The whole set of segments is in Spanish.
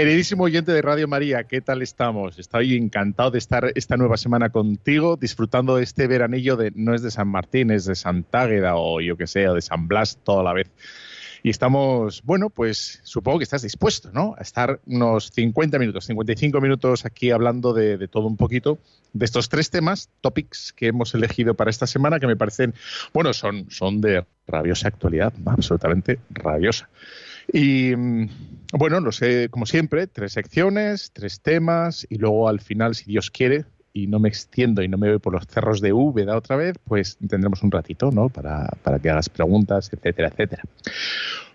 Queridísimo oyente de Radio María, ¿qué tal estamos? Estoy encantado de estar esta nueva semana contigo, disfrutando de este veranillo de no es de San Martín, es de Santágueda o yo que sé, o de San Blas toda la vez. Y estamos, bueno, pues supongo que estás dispuesto, ¿no? A estar unos 50 minutos, 55 minutos aquí hablando de, de todo un poquito, de estos tres temas, topics que hemos elegido para esta semana, que me parecen, bueno, son, son de rabiosa actualidad, absolutamente rabiosa. Y mm, bueno, no sé, como siempre, tres secciones, tres temas y luego al final, si Dios quiere, y no me extiendo y no me voy por los cerros de Úbeda otra vez, pues tendremos un ratito, ¿no? Para, para que hagas preguntas, etcétera, etcétera.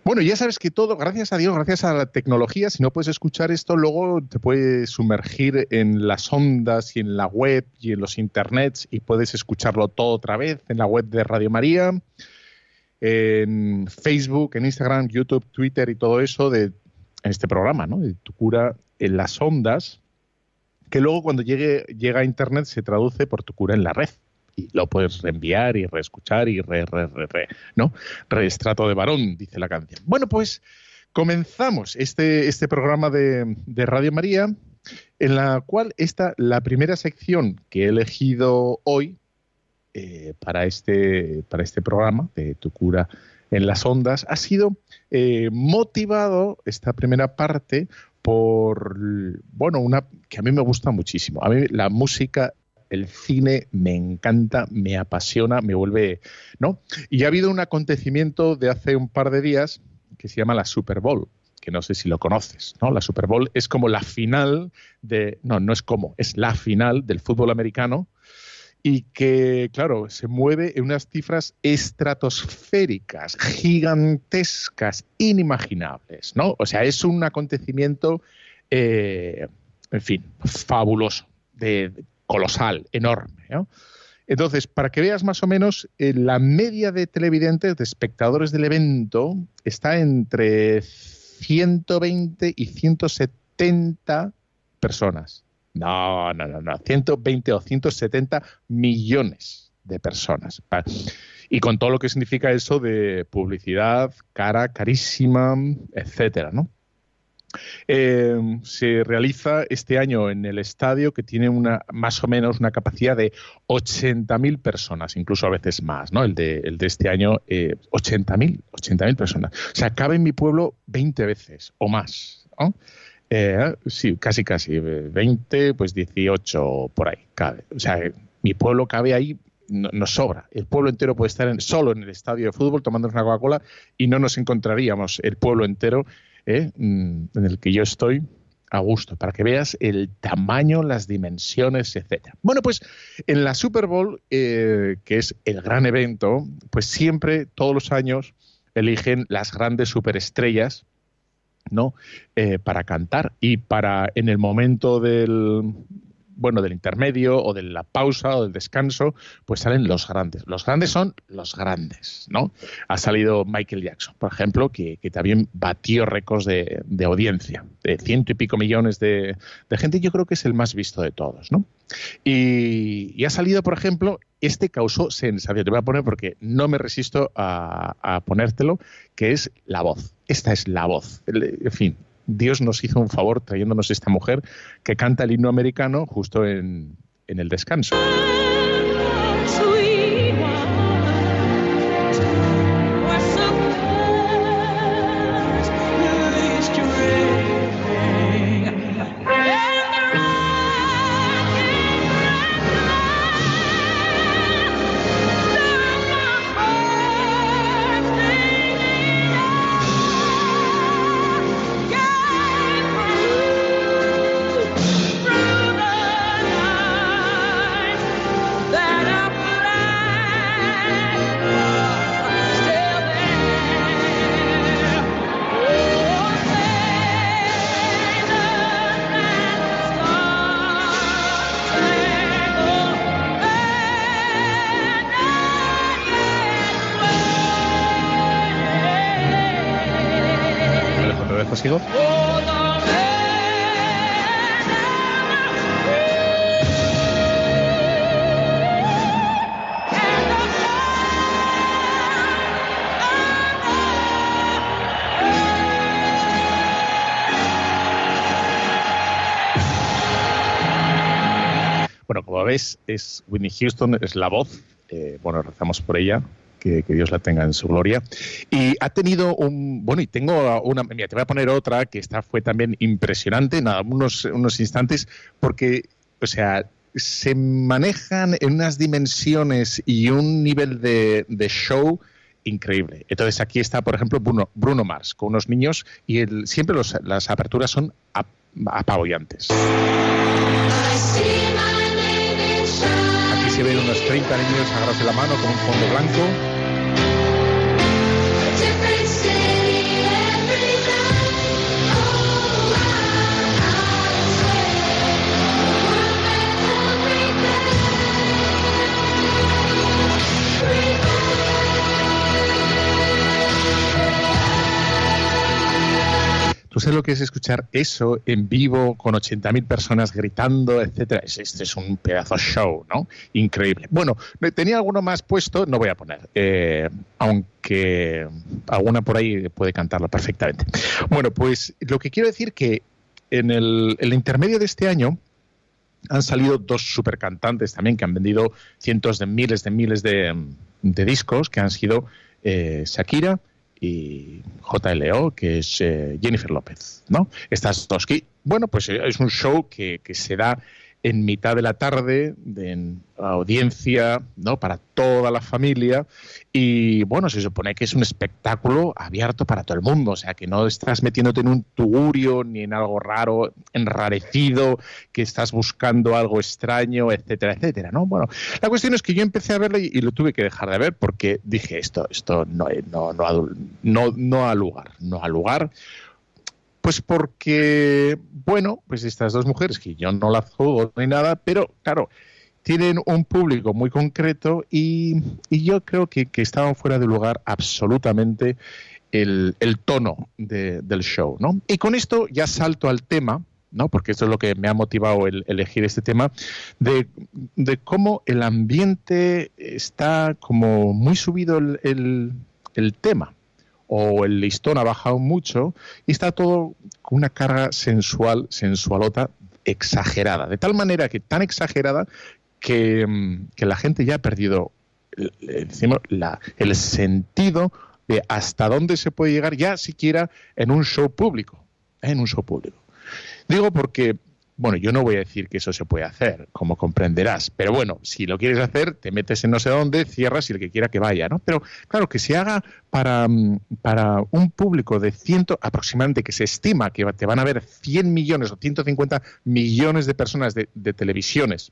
Bueno, ya sabes que todo, gracias a Dios, gracias a la tecnología, si no puedes escuchar esto, luego te puedes sumergir en las ondas y en la web y en los internets y puedes escucharlo todo otra vez en la web de Radio María en Facebook, en Instagram, YouTube, Twitter y todo eso de este programa, ¿no? De tu cura en las ondas, que luego cuando llegue llega a internet se traduce por tu cura en la red y lo puedes reenviar y reescuchar y re, re, re, re, ¿no? Reestrato de varón, dice la canción. Bueno, pues comenzamos este, este programa de, de Radio María, en la cual está la primera sección que he elegido hoy, eh, para, este, para este programa de Tu cura en las ondas ha sido eh, motivado esta primera parte por, bueno, una que a mí me gusta muchísimo. A mí la música el cine me encanta, me apasiona, me vuelve, ¿no? Y ha habido un acontecimiento de hace un par de días que se llama la Super Bowl, que no sé si lo conoces, ¿no? La Super Bowl es como la final de, no, no es como, es la final del fútbol americano y que, claro, se mueve en unas cifras estratosféricas, gigantescas, inimaginables, ¿no? O sea, es un acontecimiento, eh, en fin, fabuloso, de, colosal, enorme, ¿no? Entonces, para que veas más o menos, eh, la media de televidentes, de espectadores del evento, está entre 120 y 170 personas. No, no, no, no. 120 o 170 millones de personas. Y con todo lo que significa eso de publicidad cara, carísima, etcétera, ¿no? Eh, se realiza este año en el estadio que tiene una más o menos una capacidad de 80.000 personas, incluso a veces más, ¿no? El de, el de este año, eh, 80.000, 80.000 personas. O sea, cabe en mi pueblo 20 veces o más, ¿no? Eh, sí, casi, casi. 20, pues 18 por ahí cabe. O sea, mi pueblo cabe ahí, nos sobra. El pueblo entero puede estar solo en el estadio de fútbol tomándonos una Coca-Cola y no nos encontraríamos el pueblo entero eh, mm, en el que yo estoy a gusto, para que veas el tamaño, las dimensiones, etcétera. Bueno, pues en la Super Bowl, eh, que es el gran evento, pues siempre, todos los años, eligen las grandes superestrellas ¿no? Eh, para cantar y para en el momento del bueno del intermedio o de la pausa o del descanso pues salen los grandes. Los grandes son los grandes no ha salido Michael Jackson por ejemplo que, también batió récords de, audiencia de ciento y pico millones de, de, gente yo creo que es el más visto de todos no y, ha salido por ejemplo este causó sensación. Te voy a poner porque no me resisto a, a ponértelo que es la voz. Esta es la voz. En fin, Dios nos hizo un favor trayéndonos esta mujer que canta el himno americano justo en, el descanso. Bueno, como ves, es Whitney Houston, es la voz. Eh, bueno, rezamos por ella, que, Dios la tenga en su gloria. Y ha tenido un. Bueno, y tengo una. Mira, te voy a poner otra que esta fue también impresionante, nada, unos, unos instantes, porque, o sea, se manejan en unas dimensiones y un nivel de, show increíble. Entonces aquí está, por ejemplo, Bruno, Bruno Mars con unos niños y el, siempre las aperturas son apabullantes se ven unos 30 niños agarrados de la mano con un fondo blanco ¿Tú sabes lo que es escuchar eso en vivo con 80.000 personas gritando, etcétera? Este es un pedazo show, ¿no? Increíble. Bueno, tenía alguno más puesto, no voy a poner, eh, aunque alguna por ahí puede cantarlo perfectamente. Bueno, pues lo que quiero decir que en el, intermedio de este año han salido dos super cantantes también que han vendido cientos de miles de miles de, discos, que han sido eh, Shakira y JLO, que es eh, Jennifer López, ¿no? Estas dos. Bueno, pues eh, es un show que, que se da en mitad de la tarde, de audiencia, ¿no? Para toda la familia. Y bueno, se supone que es un espectáculo abierto para todo el mundo. O sea, que no estás metiéndote en un tugurio ni en algo raro, enrarecido, que estás buscando algo extraño, etcétera, etcétera, ¿no? Bueno, la cuestión es que yo empecé a verlo y, lo tuve que dejar de ver porque dije esto, esto no, no, no, no, no ha lugar, no ha lugar pues porque, bueno, pues estas dos mujeres, que yo no las juego ni nada, pero claro, tienen un público muy concreto y, yo creo que, estaban fuera de lugar absolutamente el, tono del show, ¿no? Y con esto ya salto al tema, ¿no? Porque esto es lo que me ha motivado el elegir este tema, de, cómo el ambiente está como muy subido el, el tema o el listón ha bajado mucho y está todo con una carga sensual, sensualota exagerada. De tal manera que tan exagerada que, mm, la gente ya ha perdido decimos, la, el sentido de hasta dónde se puede llegar ya siquiera en un show público. En un show público. Digo porque bueno, yo no voy a decir que eso se puede hacer, como comprenderás, pero bueno, si lo quieres hacer, te metes en no sé dónde, cierras y el que quiera que vaya, ¿no? Pero claro, que se haga para, mm, para un público de ciento, aproximadamente, que se estima que te van a ver 100 millones o 150 millones de personas de, televisiones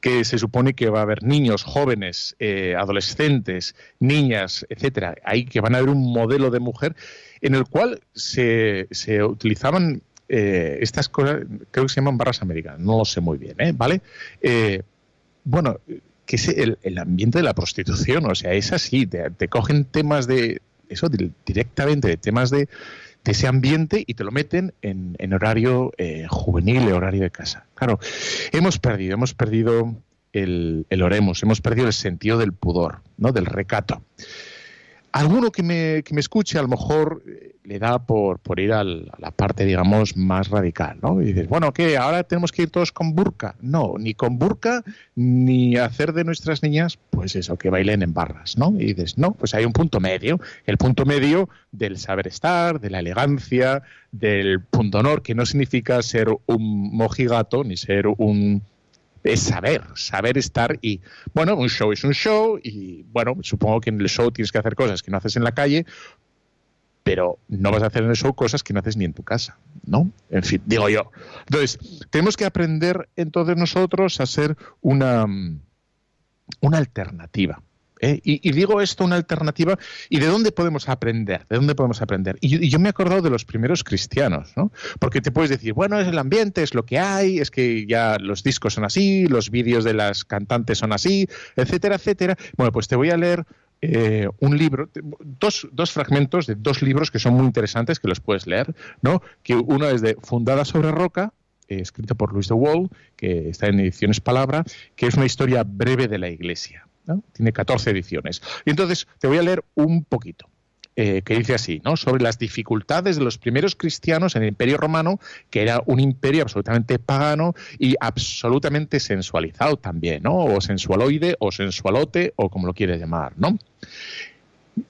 que se supone que va a haber niños, jóvenes, eh, adolescentes, niñas, etcétera, ahí que van a haber un modelo de mujer en el cual se, se utilizaban eh, estas cosas creo que se llaman barras americanas, no lo sé muy bien, ¿eh? ¿vale? Eh, bueno, que es el, ambiente de la prostitución, o sea, es así, te, cogen temas de eso directamente, de temas de, ese ambiente y te lo meten en, horario juvenil, horario de casa. Claro, hemos perdido, hemos perdido el, el oremos, hemos perdido el sentido del pudor, ¿no? del recato alguno que me, que me escuche a lo mejor eh, le da por, por ir a la parte, digamos, más radical, ¿no? Y dices, bueno, ¿qué? ¿Ahora tenemos que ir todos con burka? No, ni con burka, ni hacer de nuestras niñas, pues eso, que bailen en barras, ¿no? Y dices, no, pues hay un punto medio, el punto medio del saber estar, de la elegancia, del punto honor, que no significa ser un mojigato, ni ser un es saber, saber estar y, bueno, un show es un show y, bueno, supongo que en el show tienes que hacer cosas que no haces en la calle, pero no vas a hacer en el show cosas que no haces ni en tu casa, ¿no? En fin, digo yo. Entonces, tenemos que aprender entonces nosotros a ser una, una alternativa ¿eh? Y, digo esto una alternativa, ¿y de dónde podemos aprender? ¿De dónde podemos aprender? Y yo, me he acordado de los primeros cristianos, ¿no? Porque te puedes decir, bueno, es el ambiente, es lo que hay, es que ya los discos son así, los vídeos de las cantantes son así, etcétera, etcétera. Bueno, pues te voy a leer eh, un libro, dos, dos, fragmentos de dos libros que son muy interesantes que los puedes leer, ¿no? Que uno es de Fundada sobre Roca, eh, escrito por Luis de Wall, que está en ediciones Palabra, que es una historia breve de la Iglesia. Tiene 14 ediciones. Y entonces te voy a leer un poquito. Eh, que dice así, ¿no? sobre las dificultades de los primeros cristianos en el Imperio Romano, que era un imperio absolutamente pagano y absolutamente sensualizado también, ¿no? o sensualoide, o sensualote, o como lo quieres llamar. ¿no?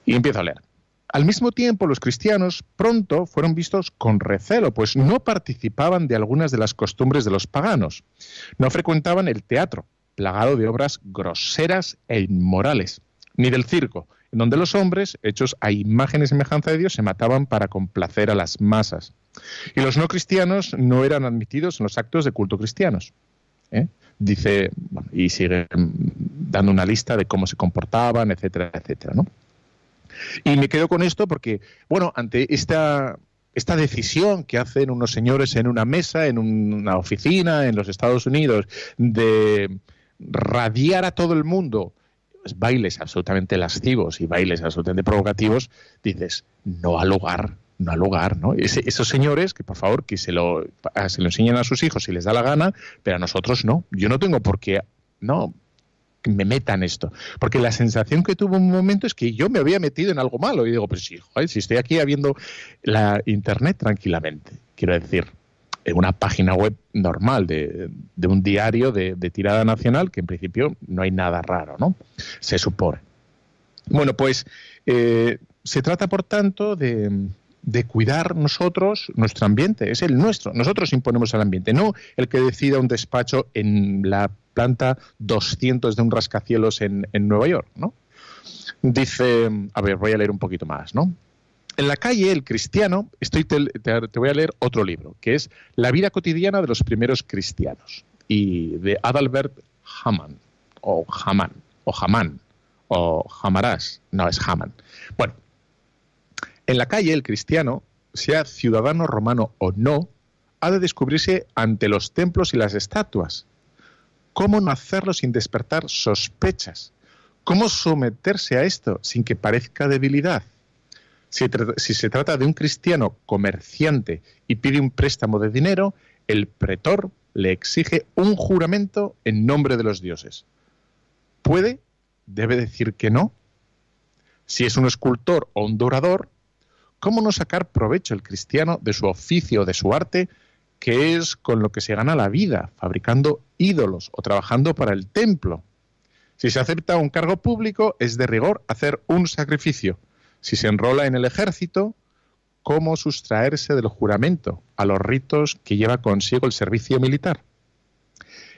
Y empiezo a leer. Al mismo tiempo, los cristianos pronto fueron vistos con recelo, pues no participaban de algunas de las costumbres de los paganos. No frecuentaban el teatro, plagado de obras groseras e inmorales, ni del circo, en donde los hombres, hechos a imagen y semejanza de Dios, se mataban para complacer a las masas. Y los no cristianos no eran admitidos en los actos de culto cristianos. ¿eh? Dice, y sigue dando una lista de cómo se comportaban, etcétera, etcétera, ¿no? Y me quedo con esto porque, bueno, ante esta, esta decisión que hacen unos señores en una mesa, en una oficina en los Estados Unidos, de radiar a todo el mundo pues, bailes absolutamente lascivos y bailes absolutamente provocativos, dices, no al lugar, no al lugar, ¿no? esos señores, que por favor, que se lo, se lo enseñen a sus hijos si les da la gana, pero a nosotros no. Yo no tengo por qué, no, me metan esto. Porque la sensación que tuvo un momento es que yo me había metido en algo malo. Y digo, pues sí, si estoy aquí viendo la internet tranquilamente, quiero decir, en una página web normal de, un diario de, tirada nacional, que en principio no hay nada raro, ¿no? Se supone. Bueno, pues eh, se trata, por tanto, de, de cuidar nosotros nuestro ambiente, es el nuestro. Nosotros imponemos el ambiente, no el que decida un despacho en la planta 200 de un rascacielos en, en Nueva York, ¿no? Dice, a ver, voy a leer un poquito más, ¿no? En la calle, el cristiano, estoy te, voy a leer otro libro, que es La vida cotidiana de los primeros cristianos, y de Adalbert Hamann, o Hamann, o Hamann, o Hamarás, no es Hamann. Bueno, en la calle, el cristiano, sea ciudadano romano o no, ha de descubrirse ante los templos y las estatuas, ¿Cómo no hacerlo sin despertar sospechas? ¿Cómo someterse a esto sin que parezca debilidad? Si, se trata de un cristiano comerciante y pide un préstamo de dinero, el pretor le exige un juramento en nombre de los dioses. ¿Puede? ¿Debe decir que no? Si es un escultor o un dorador, ¿cómo no sacar provecho el cristiano de su oficio o de su arte que es con lo que se gana la vida, fabricando ídolos o trabajando para el templo. Si se acepta un cargo público, es de rigor hacer un sacrificio. Si se enrola en el ejército, ¿cómo sustraerse del juramento a los ritos que lleva consigo el servicio militar?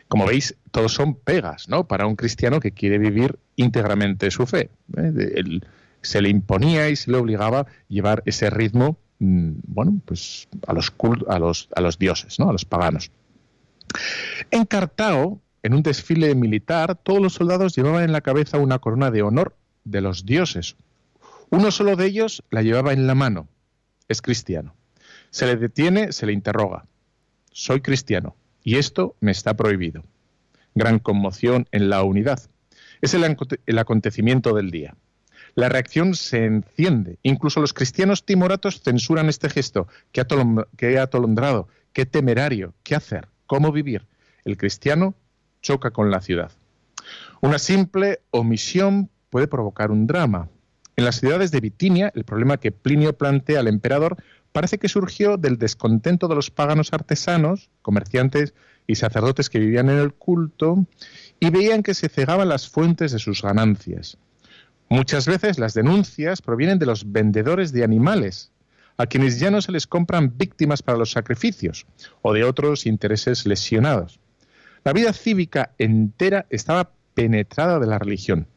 Como veis, todos son pegas, ¿no? Para un cristiano que quiere vivir íntegramente su fe. ¿eh? se le imponía y se le obligaba a llevar ese ritmo Mm, bueno, pues a los, a los, a los dioses, ¿no? a los paganos. En Cartago, en un desfile militar, todos los soldados llevaban en la cabeza una corona de honor de los dioses. Uno solo de ellos la llevaba en la mano. Es cristiano. Se le detiene, se le interroga. Soy cristiano y esto me está prohibido. Gran conmoción en la unidad. Es el acontecimiento del día. La reacción se enciende. Incluso los cristianos timoratos censuran este gesto. Qué, atolondrado, qué temerario, qué hacer, cómo vivir. El cristiano choca con la ciudad. Una simple omisión puede provocar un drama. En las ciudades de Bitinia, el problema que Plinio plantea al emperador parece que surgió del descontento de los paganos artesanos, comerciantes y sacerdotes que vivían en el culto y veían que se cegaban las fuentes de sus ganancias. Muchas veces las denuncias provienen de los vendedores de animales, a quienes ya no se les compran víctimas para los sacrificios o de otros intereses lesionados. La vida cívica entera estaba penetrada de la religión.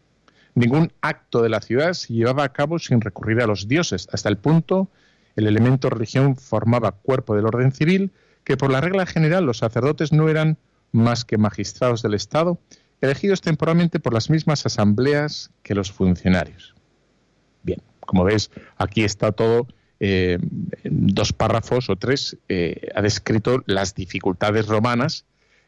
Ningún acto de la ciudad se llevaba a cabo sin recurrir a los dioses, hasta el punto el elemento religión formaba cuerpo del orden civil, que por la regla general los sacerdotes no eran más que magistrados del Estado elegidos temporalmente por las mismas asambleas que los funcionarios. Bien, como ves, aquí está todo eh, en dos párrafos o tres, eh, ha descrito las dificultades romanas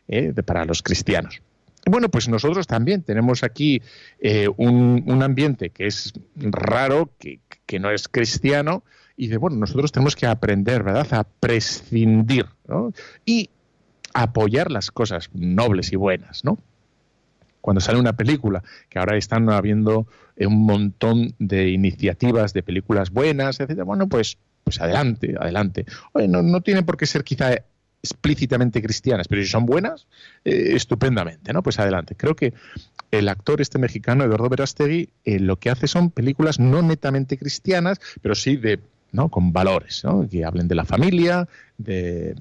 eh, para los cristianos. Bueno, pues nosotros también tenemos aquí eh, un, ambiente que es raro, que, no es cristiano, y de, bueno, nosotros tenemos que aprender, ¿verdad?, a prescindir. Y apoyar las cosas nobles y buenas, ¿no? Cuando sale una película, que ahora están habiendo un montón de iniciativas de películas buenas, etcétera, bueno, pues, pues adelante, adelante. no, no tiene por qué ser quizá explícitamente cristianas, pero si son buenas, eh, estupendamente, ¿no? Pues adelante. Creo que el actor este mexicano, Eduardo Verástegui, eh, lo que hace son películas no netamente cristianas, pero sí de, ¿no? Con valores, ¿no? Que hablen de la familia, de,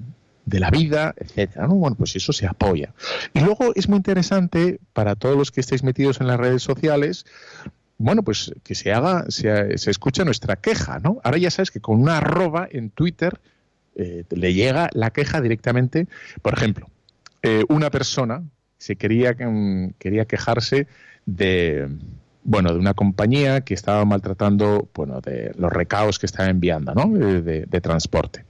de la vida, etcétera. ¿no? Bueno, pues eso se apoya. Y luego es muy interesante para todos los que estéis metidos en las redes sociales, bueno, pues que se haga, se, se escucha nuestra queja, ¿no? Ahora ya sabes que con una arroba en Twitter eh, le llega la queja directamente. Por ejemplo, eh, una persona se quería, mm, quería quejarse de bueno, de una compañía que estaba maltratando, bueno, de los recaos que estaba enviando, ¿no? Eh, de, transporte.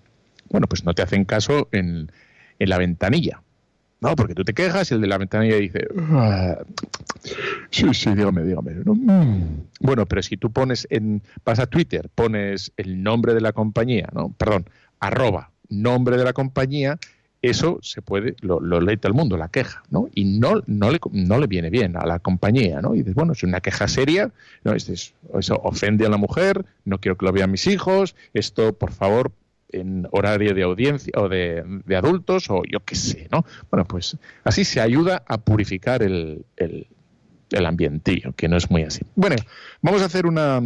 Bueno, pues no te hacen caso en, en, la ventanilla, ¿no? Porque tú te quejas y el de la ventanilla dice, ah, sí, sí, dígame, dígame. Mm. Bueno, pero si tú pones en, vas a Twitter, pones el nombre de la compañía, ¿no? Perdón, arroba nombre de la compañía, eso se puede, lo, lee todo el mundo, la queja, ¿no? Y no, no, le, no le viene bien a la compañía, ¿no? Y dices, bueno, es una queja seria, ¿no? Este eso ofende a la mujer, no quiero que lo vean mis hijos, esto, por favor, en horario de audiencia o de, adultos o yo qué sé, ¿no? Bueno, pues así se ayuda a purificar el, el, el ambientillo, que no es muy así. Bueno, vamos a hacer una...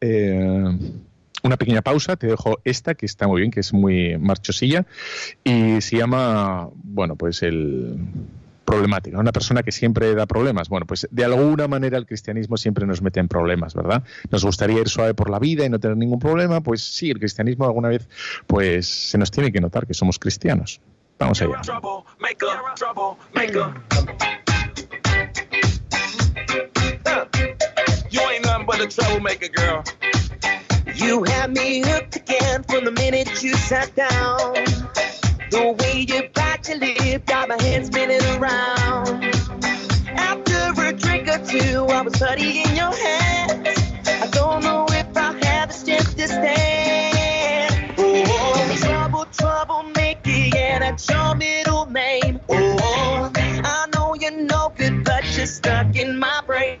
Eh, una pequeña pausa, te dejo esta que está muy bien, que es muy marchosilla y se llama, bueno, pues el problemática, una persona que siempre da problemas. Bueno, pues de alguna manera el cristianismo siempre nos mete en problemas, ¿verdad? Nos gustaría ir suave por la vida y no tener ningún problema, pues sí, el cristianismo alguna vez pues se nos tiene que notar que somos cristianos. Vamos allá. You had me hooked again from the minute you sat down. The way you bite your lip got my head spinning around. After a drink or two, I was in your hands. I don't know if I have the strength to stand. Oh, trouble, trouble, make it, yeah, that's your middle name. Oh, I know you're no good, but you're stuck in my brain.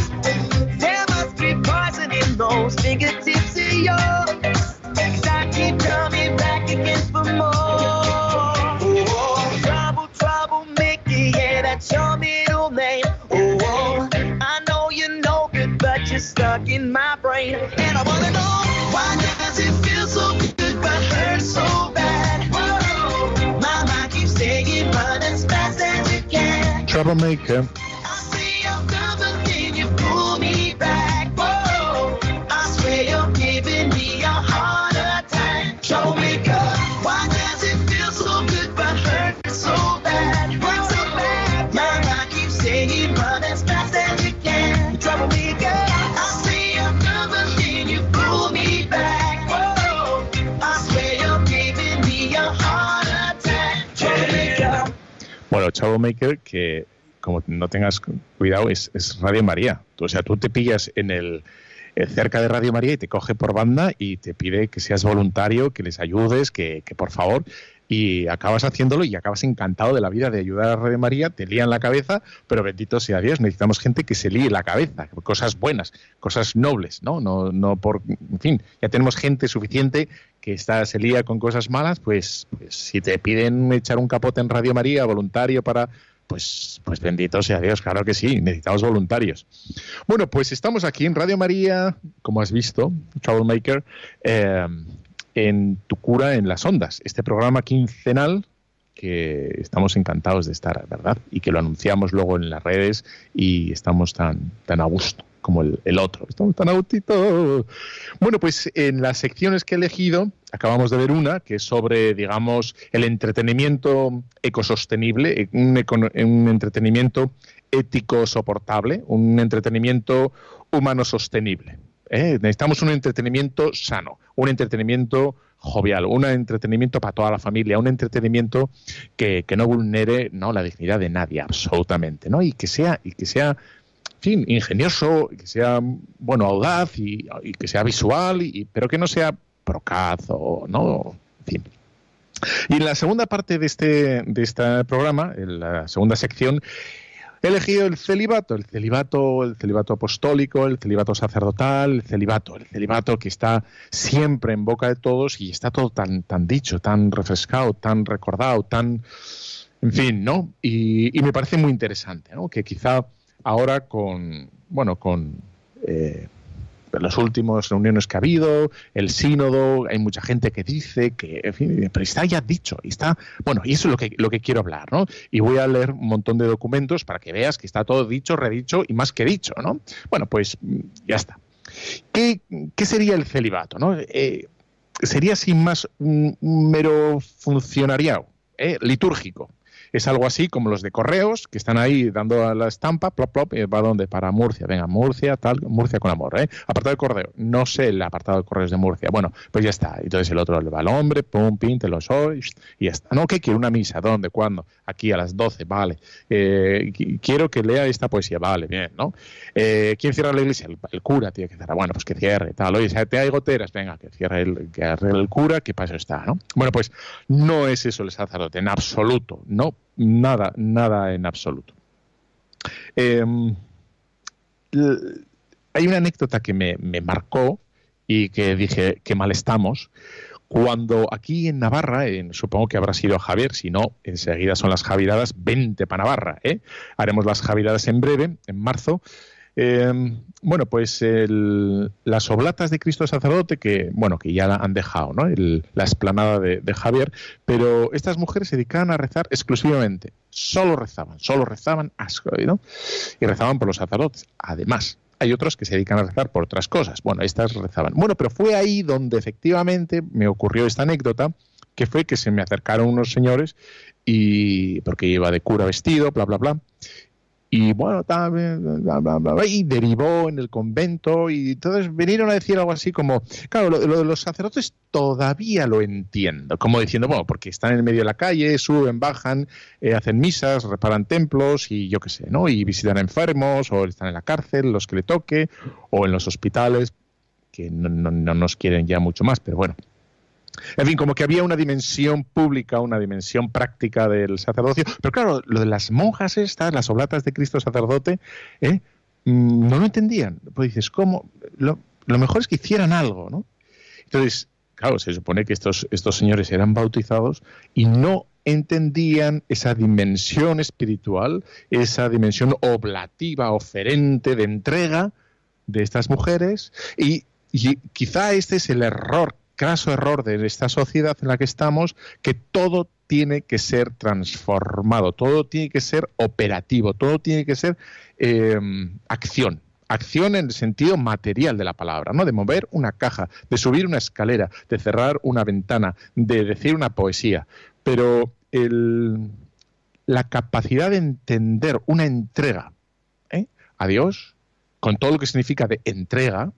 those fingertips of yours. I keep coming back again for more. Oh, trouble, trouble, Mickey, yeah, that's your middle name. Oh, I know you're no good, but you're stuck in my brain. And I wanna know why does it feel so good but hurt so bad? Whoa, my mind keeps saying run as fast as it can. troublemaker. Maker, que como no tengas cuidado, es, Radio María. O sea, tú te pillas en el eh, cerca de Radio María y te coge por banda y te pide que seas voluntario, que les ayudes, que, que por favor y acabas haciéndolo y acabas encantado de la vida de ayudar a Radio María, te lían la cabeza, pero bendito sea Dios, necesitamos gente que se líe la cabeza, cosas buenas, cosas nobles, ¿no? No, no por, en fin, ya tenemos gente suficiente que está, se lía con cosas malas, pues, pues si te piden echar un capote en Radio María voluntario para pues, pues bendito sea Dios, claro que sí, necesitamos voluntarios. Bueno, pues estamos aquí en Radio María, como has visto, Troublemaker, eh, en Tu cura en las ondas, este programa quincenal que estamos encantados de estar, ¿verdad? Y que lo anunciamos luego en las redes y estamos tan, tan a gusto como el, otro. Estamos tan autito. Bueno, pues en las secciones que he elegido, acabamos de ver una que es sobre, digamos, el entretenimiento ecosostenible, un, un entretenimiento ético soportable, un entretenimiento humano sostenible. ¿Eh? Necesitamos un entretenimiento sano, un entretenimiento jovial, un entretenimiento para toda la familia, un entretenimiento que, no vulnere no la dignidad de nadie, absolutamente, ¿no? Y que sea, y que sea fin, ingenioso, que sea bueno, audaz y, que sea visual, y, pero que no sea procazo, ¿no? En fin. Y en la segunda parte de este, de este programa, en la segunda sección, He elegido el celibato, el celibato, el celibato apostólico, el celibato sacerdotal, el celibato, el celibato que está siempre en boca de todos y está todo tan, tan dicho, tan refrescado, tan recordado, tan, en fin, ¿no? Y, me parece muy interesante, ¿no? Que quizá ahora con, bueno, con eh, las últimas reuniones que ha habido, el sínodo, hay mucha gente que dice que, pero está ya dicho, está, bueno, y eso es lo que, lo que quiero hablar, ¿no? Y voy a leer un montón de documentos para que veas que está todo dicho, redicho y más que dicho, ¿no? Bueno, pues ya está. ¿Qué, sería el celibato, no? Eh, sería sin más un, mero funcionariado, ¿eh? litúrgico es algo así como los de correos, que están ahí dando la estampa, plop, plop, y va donde? Para Murcia, venga, Murcia, tal, Murcia con amor, ¿eh? Apartado de correo, no sé el apartado de correos de Murcia, bueno, pues ya está, entonces el otro le va al hombre, pum, pin, te lo soy, y ya está. No, ¿qué quiere? Una misa, ¿dónde? ¿Cuándo? Aquí a las 12, vale. Eh, quiero que lea esta poesía, vale, bien, ¿no? Eh, ¿Quién cierra la iglesia? El, cura tiene que cerrar, bueno, pues que cierre, tal, oye, te hay goteras, venga, que cierre el, que el cura, que paso está, ¿no? Bueno, pues no es eso el sacerdote, en absoluto, no Nada, nada en absoluto. Em, hay una anécdota que me, marcó y que dije que mal estamos. Cuando aquí en Navarra, supongo que habrá sido Javier, si no, enseguida son las Javiradas, 20 para Navarra. ¿eh? Haremos las Javiradas en breve, en marzo. Em, bueno, pues las oblatas de Cristo sacerdote, que bueno, que ya han dejado, ¿no? la esplanada de, Javier, pero estas mujeres se dedicaban a rezar exclusivamente, solo rezaban, solo rezaban, ¿no? Y rezaban por los sacerdotes. Además, hay otros que se dedican a rezar por otras cosas. Bueno, estas rezaban. Bueno, pero fue ahí donde efectivamente me ocurrió esta anécdota, que fue que se me acercaron unos señores y porque iba de cura vestido, bla, bla, bla, y bueno, y derivó en el convento y entonces vinieron a decir algo así como, claro, lo, de los sacerdotes todavía lo entiendo, como diciendo, bueno, porque están en medio de la calle, suben, bajan, eh, hacen misas, reparan templos y yo qué sé, ¿no? Y visitan enfermos o están en la cárcel, los que le toque, o en los hospitales, que no, no nos quieren ya mucho más, pero bueno. En fin, como que había una dimensión pública, una dimensión práctica del sacerdocio. Pero claro, lo de las monjas estas, las oblatas de Cristo sacerdote, ¿eh? mm, no lo entendían. Pues dices, ¿cómo? Lo, mejor es que hicieran algo, ¿no? Entonces, claro, se supone que estos, estos señores eran bautizados y no entendían esa dimensión espiritual, esa dimensión oblativa, oferente, de entrega de estas mujeres y, y quizá este es el error caso error de esta sociedad en la que estamos, que todo tiene que ser transformado, todo tiene que ser operativo, todo tiene que ser em, acción. Acción en el sentido material de la palabra, ¿no? De mover una caja, de subir una escalera, de cerrar una ventana, de decir una poesía. Pero la capacidad de entender una entrega ¿eh? a Dios, con todo lo que significa de entrega,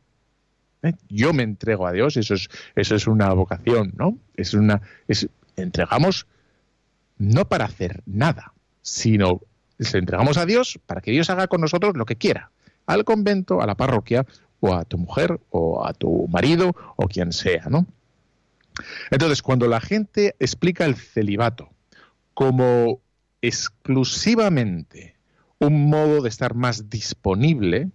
¿eh? Yo me entrego a Dios, eso es, eso es una vocación, ¿no? Es una, es, entregamos no para hacer nada, sino se entregamos a Dios para que Dios haga con nosotros lo que quiera, al convento, a la parroquia, o a tu mujer, o a tu marido, o quien sea, ¿no? Entonces, cuando la gente explica el celibato como exclusivamente un modo de estar más disponible,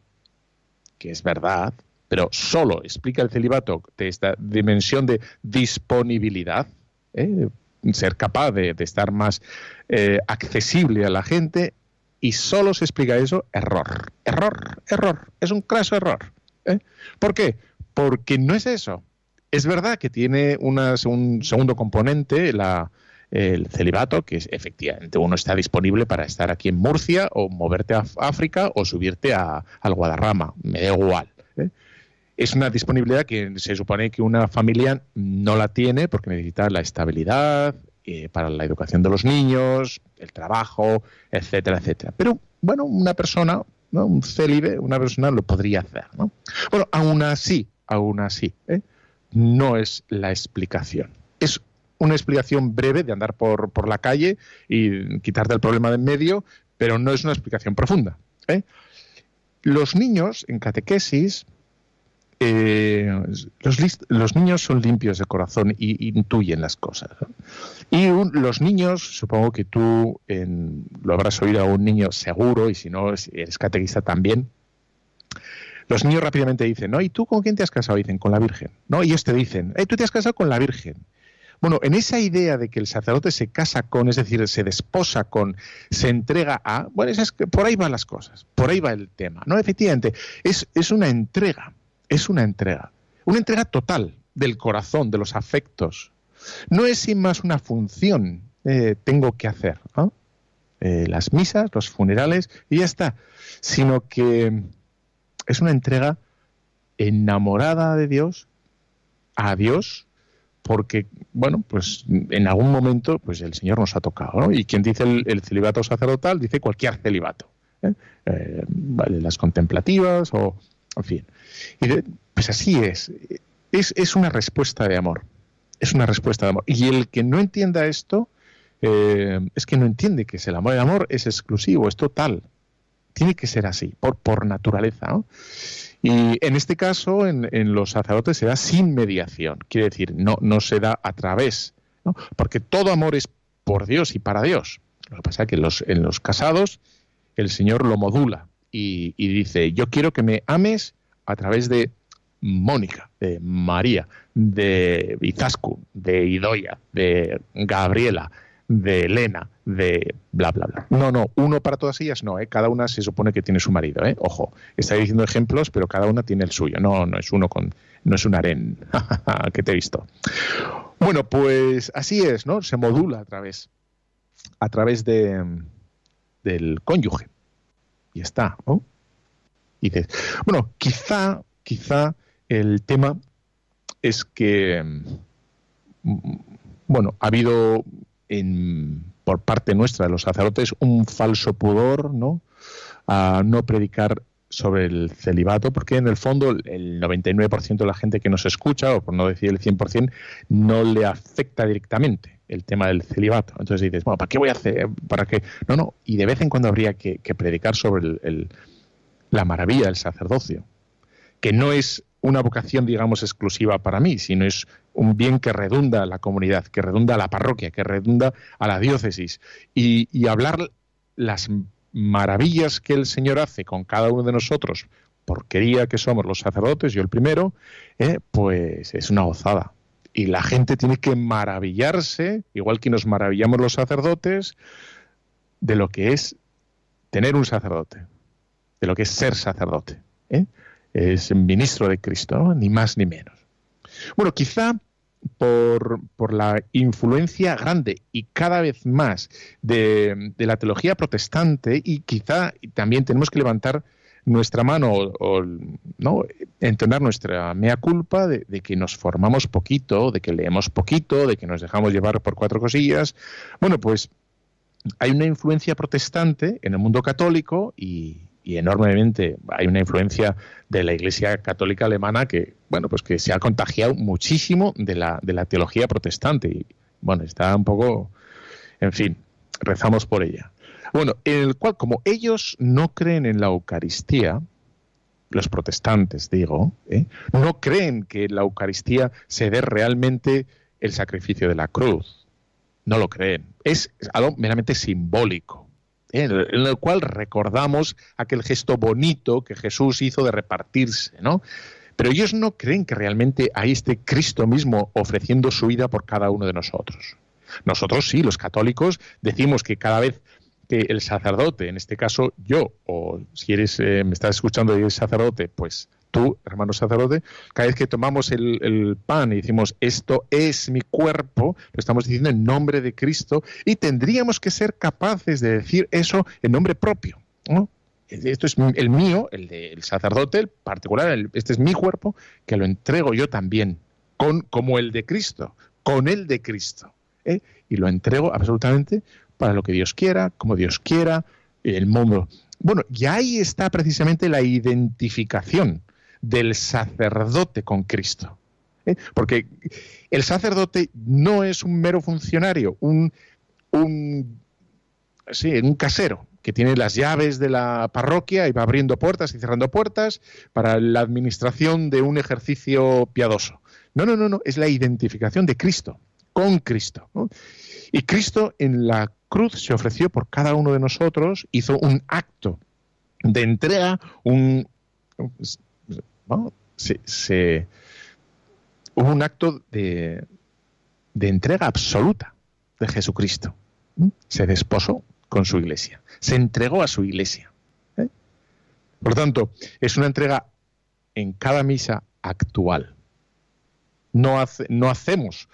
que es verdad, pero solo explica el celibato de esta dimensión de disponibilidad, ¿eh? ser capaz de, estar más eh, accesible a la gente, y solo se explica eso, error, error, error, es un craso error. ¿eh? ¿Por qué? Porque no es eso. Es verdad que tiene un segundo componente, la, el celibato, que es efectivamente uno está disponible para estar aquí en Murcia o moverte a África o subirte a, al Guadarrama, me da igual. Es una disponibilidad que se supone que una familia no la tiene porque necesita la estabilidad eh, para la educación de los niños, el trabajo, etcétera, etcétera. Pero bueno, una persona, un célibe, una persona lo podría hacer. ¿no? Bueno, aún así, aún así, ¿eh? no es la explicación. Es una explicación breve de andar por, por la calle y quitarte el problema de en medio, pero no es una explicación profunda. ¿eh? Los niños en catequesis, eh, los, niños son limpios de corazón y, intuyen las cosas. Y los niños, supongo que tú lo habrás oído a un niño seguro, y si no eres catequista también, los niños rápidamente dicen, ¿no? ¿Y tú con quién te has casado? Dicen, con la Virgen. ¿No? Y ellos te dicen, tú te has casado con la Virgen. Bueno, en esa idea de que el sacerdote se casa con, es decir, se desposa con, se entrega a, bueno, es por ahí van las cosas, por ahí va el tema. No, efectivamente, es, es una entrega, es una entrega, una entrega total del corazón, de los afectos. No es sin más una función, eh, tengo que hacer, eh, las misas, los funerales y ya está, sino que es una entrega enamorada de Dios, a Dios, porque, bueno, pues en algún momento pues el Señor nos ha tocado, ¿no? Y quien dice el, celibato sacerdotal dice cualquier celibato, ¿eh? Eh, las contemplativas o, en fin. Y pues así es. es. es. una respuesta de amor, es una respuesta de amor. Y el que no entienda esto eh, es que no entiende que es el amor. El amor es exclusivo, es total. Tiene que ser así, por, por naturaleza. Y en este caso, en, los sacerdotes se da sin mediación, quiere decir, no, no se da a través, ¿no? porque todo amor es por Dios y para Dios. Lo que pasa es que en los, en los casados el Señor lo modula y, dice, yo quiero que me ames a través de Mónica, de María, de Izascu, de Idoya, de Gabriela, de Elena, de bla, bla, bla. No, no, uno para todas ellas no, ¿eh? cada una se supone que tiene su marido, ¿eh? ojo, está diciendo ejemplos, pero cada una tiene el suyo, no, no es uno con, no es un harén, que te he visto. Bueno, pues así es, ¿no? Se modula a través, a través de, del cónyuge. Y está, ¿no? Dices, bueno, quizá, quizá el tema es que, mm, bueno, ha habido en, por parte nuestra de los sacerdotes un falso pudor, ¿no? A no predicar sobre el celibato, porque en el fondo el 99% de la gente que nos escucha, o por no decir el 100%, no le afecta directamente el tema del celibato. Entonces dices, bueno, ¿para qué voy a hacer? ¿Para qué? No, no, y de vez en cuando habría que, predicar sobre la maravilla del sacerdocio, que no es una vocación, digamos, exclusiva para mí, sino es un bien que redunda a la comunidad, que redunda a la parroquia, que redunda a la diócesis. Y, hablar las maravillas que el Señor hace con cada uno de nosotros, porquería que somos los sacerdotes, yo el primero, eh, pues es una gozada. Y la gente tiene que maravillarse, igual que nos maravillamos los sacerdotes, de lo que es tener un sacerdote, de lo que es ser sacerdote. ¿eh? es ministro de Cristo, ni más ni menos. Bueno, quizá por, la influencia grande y cada vez más de, la teología protestante y quizá también tenemos que levantar nuestra mano o, ¿no? entonar nuestra mea culpa de, que nos formamos poquito, de que leemos poquito, de que nos dejamos llevar por cuatro cosillas. Bueno, pues hay una influencia protestante en el mundo católico y, y enormemente hay una influencia de la Iglesia Católica Alemana que, bueno, pues que se ha contagiado muchísimo de la, de la teología protestante y, bueno, está un poco, en fin, rezamos por ella. Bueno, en el cual, como ellos no creen en la Eucaristía, los protestantes, digo, ¿eh? no creen que la Eucaristía se dé realmente el sacrificio de la cruz. No lo creen. Es algo meramente simbólico en el cual recordamos aquel gesto bonito que Jesús hizo de repartirse, ¿no? Pero ellos no creen que realmente hay este Cristo mismo ofreciendo su vida por cada uno de nosotros. Nosotros sí, los católicos, decimos que cada vez que el sacerdote, en este caso yo, o si eres, eh, me estás escuchando y eres sacerdote, pues tú, hermano sacerdote, cada vez que tomamos el, pan y decimos esto es mi cuerpo, lo estamos diciendo en nombre de Cristo y tendríamos que ser capaces de decir eso en nombre propio. Esto es el mío, el del sacerdote, el particular, este es mi cuerpo, que lo entrego yo también, con, como el de Cristo, con el de Cristo. ¿eh? Y lo entrego absolutamente para lo que Dios quiera, como Dios quiera, el mundo. Bueno, y ahí está precisamente la identificación del sacerdote con Cristo. ¿eh? Porque el sacerdote no es un mero funcionario, un, un, sí, un casero que tiene las llaves de la parroquia y va abriendo puertas y cerrando puertas para la administración de un ejercicio piadoso. No, no, no, no, es la identificación de Cristo, con Cristo. Y Cristo en la cruz se ofreció por cada uno de nosotros, hizo un acto de entrega, un, se, hubo un acto de, de entrega absoluta de Jesucristo. Se desposó con su iglesia, se entregó a su iglesia. ¿eh? Por tanto, es una entrega en cada misa actual. No, no hacemos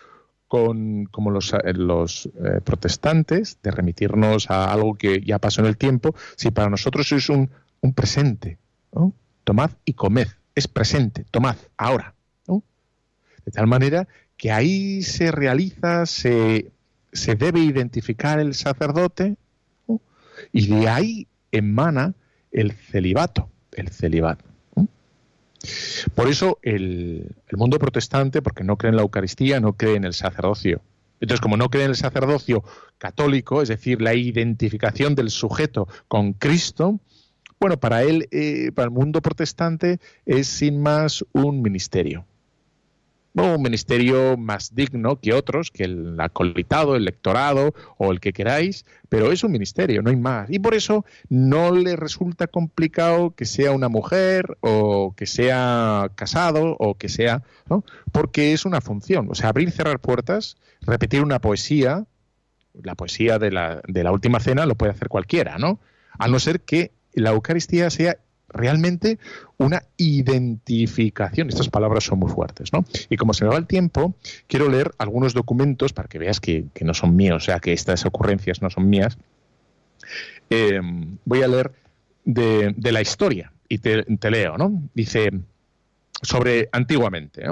con, como los, eh, eh, protestantes de remitirnos a algo que ya pasó en el tiempo, si para nosotros es un, un presente. Tomad y comed, es presente, tomad, ahora. De tal manera que ahí se realiza, se, se debe identificar el sacerdote y de ahí emana el celibato, el celibato. Por eso el, mundo protestante, porque no cree en la Eucaristía, no cree en el sacerdocio. Entonces, como no cree en el sacerdocio católico, es decir, la identificación del sujeto con Cristo, bueno, para él, eh, para el mundo protestante, es sin más un ministerio un ministerio más digno que otros, que el acolitado, el lectorado o el que queráis, pero es un ministerio, no hay más. Y por eso no le resulta complicado que sea una mujer o que sea casado o que sea, ¿no? porque es una función. O sea, abrir y cerrar puertas, repetir una poesía, la poesía de la, de la última cena lo puede hacer cualquiera, ¿no? A no ser que la Eucaristía sea realmente una identificación. Estas palabras son muy fuertes, ¿no? Y como se me va el tiempo, quiero leer algunos documentos para que veas que, no son míos, o sea, que estas ocurrencias no son mías. Eh, voy a leer de, la historia y te, leo, ¿no? Dice sobre antiguamente.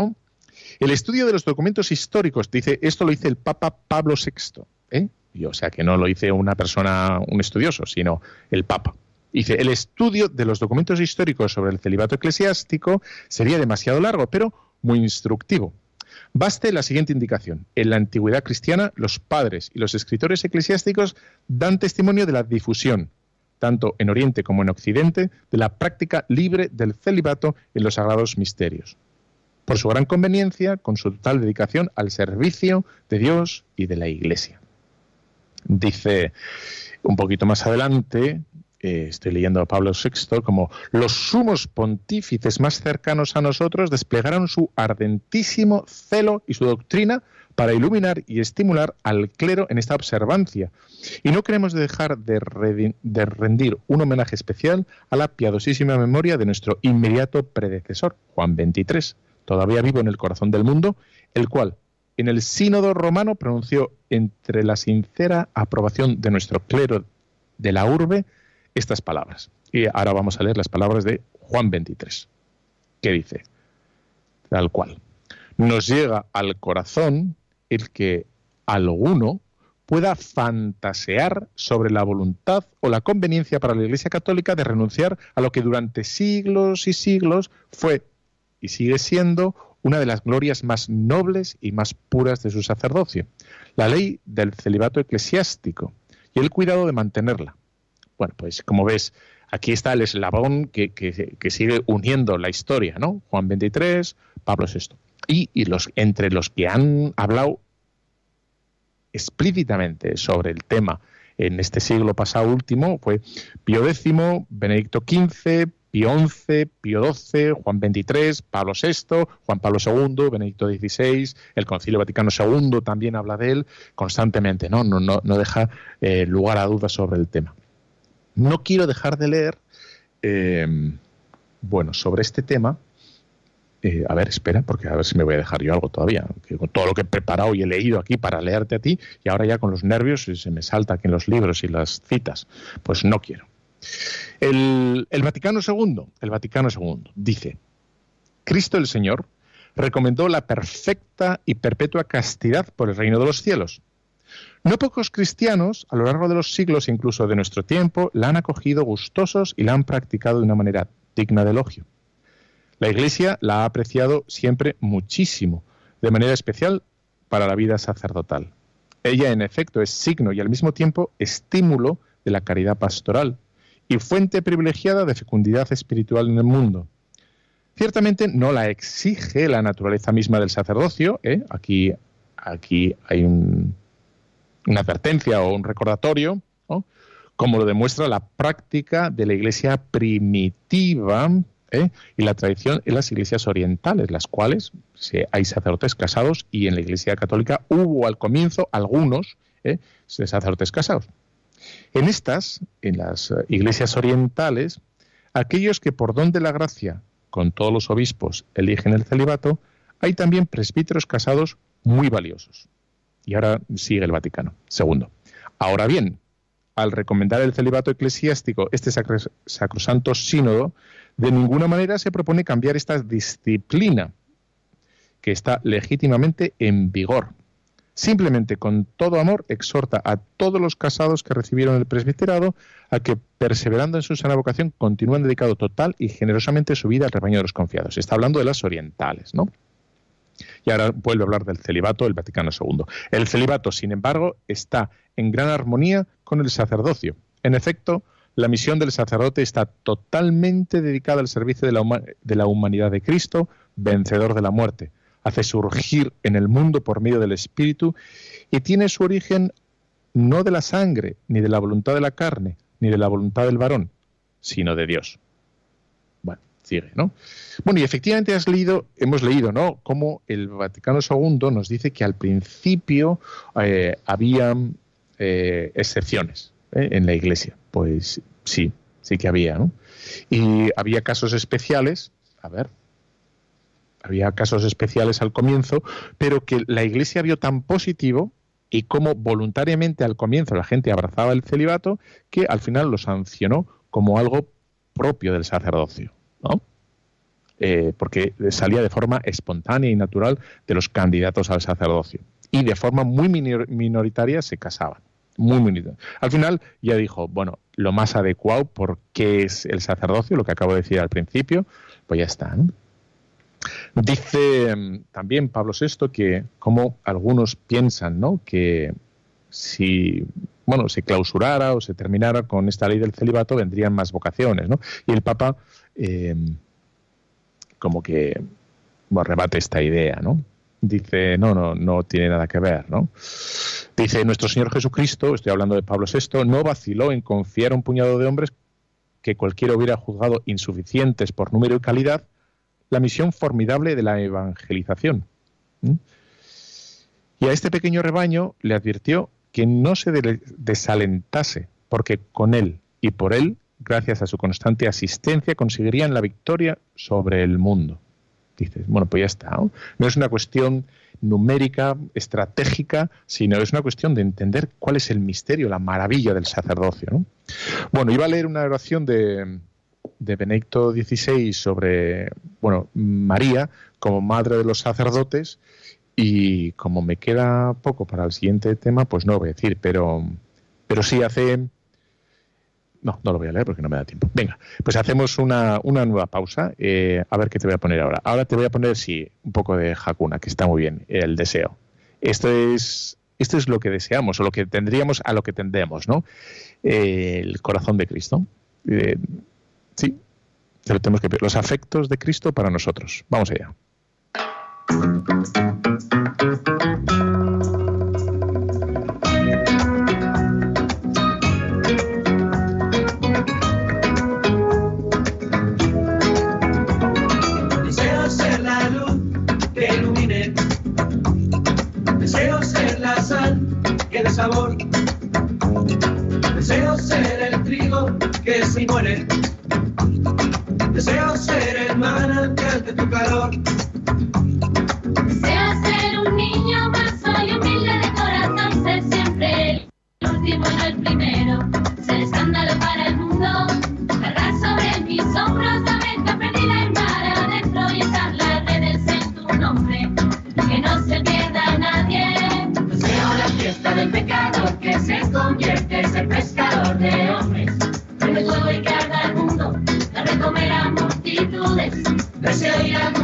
El estudio de los documentos históricos, dice, esto lo dice el Papa Pablo VI, ¿eh? Y, o sea, que no lo dice una persona, un estudioso, sino el Papa. Dice, el estudio de los documentos históricos sobre el celibato eclesiástico sería demasiado largo, pero muy instructivo. Baste la siguiente indicación. En la antigüedad cristiana, los padres y los escritores eclesiásticos dan testimonio de la difusión, tanto en Oriente como en Occidente, de la práctica libre del celibato en los sagrados misterios. Por su gran conveniencia, con su total dedicación al servicio de Dios y de la Iglesia. Dice un poquito más adelante, eh, estoy leyendo a Pablo VI, como los sumos pontífices más cercanos a nosotros desplegaron su ardentísimo celo y su doctrina para iluminar y estimular al clero en esta observancia. Y no queremos dejar de, rendir un homenaje especial a la piadosísima memoria de nuestro inmediato predecesor, Juan XXIII, todavía vivo en el corazón del mundo, el cual, en el sínodo romano, pronunció entre la sincera aprobación de nuestro clero de la urbe estas palabras. Y ahora vamos a leer las palabras de Juan 23, que dice, tal cual, nos llega al corazón el que alguno pueda fantasear sobre la voluntad o la conveniencia para la Iglesia Católica de renunciar a lo que durante siglos y siglos fue y sigue siendo una de las glorias más nobles y más puras de su sacerdocio, la ley del celibato eclesiástico y el cuidado de mantenerla, bueno, pues como ves, aquí está el eslabón que, sigue uniendo la historia, ¿no? Juan 23, Pablo VI. Y, los, entre los que han hablado explícitamente sobre el tema en este siglo pasado último fue Pío X, Benedicto XV, Pío XI, Pío XII, Juan XXIII, Pablo VI, Juan Pablo II, Benedicto XVI, el Concilio Vaticano II también habla de él constantemente, ¿no? No, no, no deja eh, lugar a dudas sobre el tema. No quiero dejar de leer, eh, bueno, sobre este tema, eh, a ver, espera, porque a ver si me voy a dejar yo algo todavía. con todo lo que he preparado y he leído aquí para leerte a ti, y ahora ya con los nervios se me salta aquí en los libros y las citas. Pues no quiero. El, el Vaticano II, el Vaticano II dice, Cristo el Señor recomendó la perfecta y perpetua castidad por el reino de los cielos. No pocos cristianos, a lo largo de los siglos, incluso de nuestro tiempo, la han acogido gustosos y la han practicado de una manera digna de elogio. La Iglesia la ha apreciado siempre muchísimo, de manera especial para la vida sacerdotal. Ella, en efecto, es signo y al mismo tiempo estímulo de la caridad pastoral y fuente privilegiada de fecundidad espiritual en el mundo. Ciertamente no la exige la naturaleza misma del sacerdocio. ¿eh? Aquí, aquí hay una advertencia o un recordatorio, como lo demuestra la práctica de la Iglesia primitiva ¿eh? y la tradición en las iglesias orientales, las cuales hay sacerdotes casados y en la Iglesia Católica hubo al comienzo algunos ¿eh? sacerdotes casados. En estas, en las eh, iglesias orientales, aquellos que por don de la gracia, con todos los obispos, eligen el celibato, hay también presbíteros casados muy valiosos. Y ahora sigue el Vaticano. Segundo. Ahora bien, al recomendar el celibato eclesiástico, este sacrosanto sínodo de ninguna manera se propone cambiar esta disciplina que está legítimamente en vigor. Simplemente con todo amor exhorta a todos los casados que recibieron el presbiterado a que, perseverando en su sana vocación, continúen dedicado total y generosamente su vida al rebaño de los confiados. Está hablando de las orientales, ¿no? Y ahora vuelve a hablar del celibato el Vaticano II. El celibato, sin embargo, está en gran armonía con el sacerdocio. En efecto, la misión del sacerdote está totalmente dedicada al servicio de la, de la, humanidad de Cristo, vencedor de la muerte. Hace surgir en el mundo por medio del Espíritu y tiene su origen no de la sangre, ni de la voluntad de la carne, ni de la voluntad del varón, sino de Dios. ¿No? Bueno, y efectivamente has leído, hemos leído, ¿no? Cómo el Vaticano II nos dice que al principio eh, había eh, excepciones ¿eh? en la Iglesia. Pues sí, sí que había, ¿no? Y había casos especiales, a ver, había casos especiales al comienzo, pero que la Iglesia vio tan positivo y como voluntariamente al comienzo la gente abrazaba el celibato, que al final lo sancionó como algo propio del sacerdocio, ¿no? Eh, porque salía de forma espontánea y natural de los candidatos al sacerdocio. Y de forma muy minoritaria se casaban muy. Al final ya dijo, bueno, lo más adecuado porque es el sacerdocio, lo que acabo de decir al principio, pues ya está. Dice mm, también Pablo VI que como algunos piensan, ¿no? Que si bueno, se clausurara o se terminara con esta ley del celibato, vendrían más vocaciones, ¿no? Y el Papa eh, como que bueno, rebate esta idea, ¿no? dice, no, no, no tiene nada que ver, ¿no? Dice, nuestro Señor Jesucristo, estoy hablando de Pablo VI, no vaciló en confiar a un puñado de hombres que cualquiera hubiera juzgado insuficientes por número y calidad la misión formidable de la evangelización. Y a este pequeño rebaño le advirtió que no se desalentase, porque con él y por él, gracias a su constante asistencia, conseguirían la victoria sobre el mundo dices, bueno, pues ya está. ¿no? es una cuestión numérica, estratégica, sino es una cuestión de entender cuál es el misterio, la maravilla del sacerdocio. ¿no? Bueno, iba a leer una oración de, de Benedicto XVI sobre, bueno, María como madre de los sacerdotes y como me queda poco para el siguiente tema, pues no voy a decir, pero, pero sí hace no, no lo voy a leer porque no me da tiempo. Venga, pues hacemos una, nueva pausa. Eh, a ver qué te voy a poner ahora. Ahora te voy a poner, sí, un poco de Hakuna, que está muy bien, el deseo. Esto es, esto es lo que deseamos, o lo que tendríamos a lo que tendemos, ¿no? el corazón de Cristo. Eh, sí, tenemos que Los afectos de Cristo para nosotros. Vamos allá. Sabor. Deseo ser el trigo que se muere. Deseo ser el manantial de tu calor. Deseo ser un niño más, soy humilde de corazón, ser siempre el último y no el primero. Deseo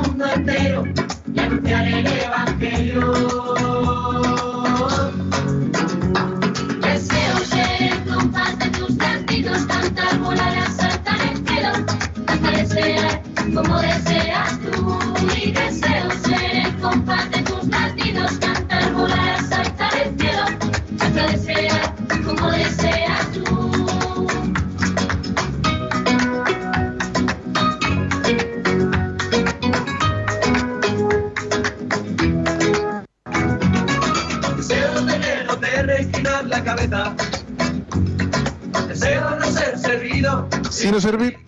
servir.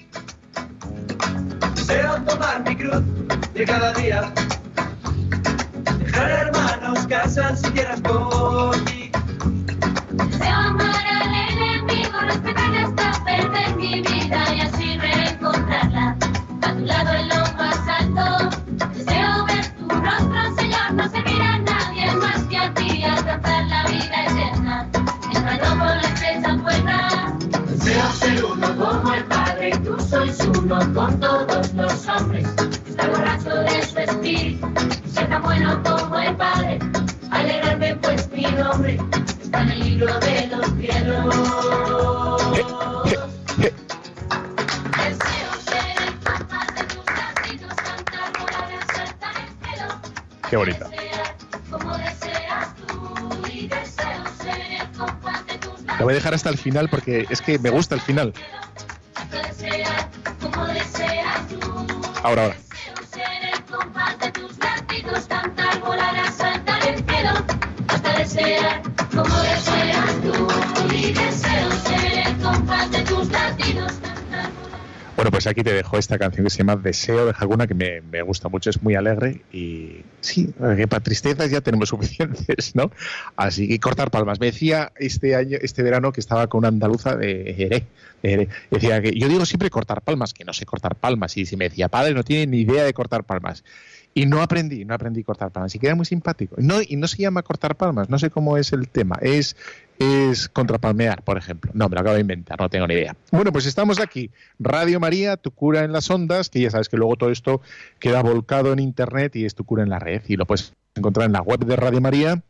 Porque es que me gusta el final. Ahora, ahora. Aquí te dejo esta canción que se llama Deseo de Hakuna, que me, me gusta mucho, es muy alegre y sí, que para tristezas ya tenemos suficientes, ¿no? Así que cortar palmas. Me decía este año, este verano que estaba con una andaluza de Jerez. Decía que yo digo siempre cortar palmas, que no sé cortar palmas, y si me decía, padre, no tiene ni idea de cortar palmas. Y no aprendí, no aprendí cortar palmas. Y que era muy simpático. No, y no se llama cortar palmas, no sé cómo es el tema. Es, es contrapalmear, por ejemplo. No, me lo acabo de inventar, no tengo ni idea. Bueno, pues estamos aquí. Radio María, tu cura en las ondas, que ya sabes que luego todo esto queda volcado en internet y es tu cura en la red. Y lo puedes encontrar en la web de Radio María.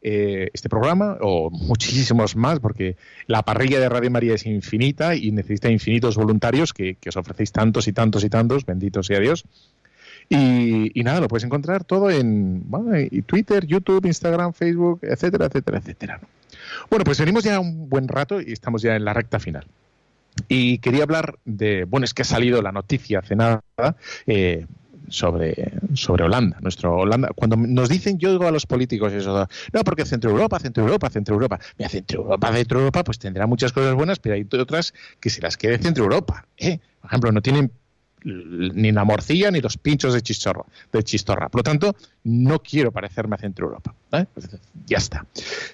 eh, este programa o muchísimos más porque la parrilla de Radio María es infinita y necesita infinitos voluntarios que, que os ofrecéis tantos y tantos y tantos, benditos sea Dios. Y, nada, lo puedes encontrar todo en bueno, y Twitter, YouTube, Instagram, Facebook, etcétera, etcétera, etcétera. ¿no? Bueno, pues venimos ya un buen rato y estamos ya en la recta final. Y quería hablar de, bueno, es que ha salido la noticia hace nada eh, sobre, sobre Holanda, nuestro Holanda. Cuando nos dicen, yo digo a los políticos eso, no, porque Centro Europa, Centro Europa, Centro Europa. Mira, Centro Europa, Centro Europa, pues tendrá muchas cosas buenas, pero hay otras que se las quede Centro Europa. ¿eh? Por ejemplo, no tienen ni la morcilla ni los pinchos de chistorra, de chistorra. Por lo tanto, no quiero parecerme a Centro Europa. Pues ya está.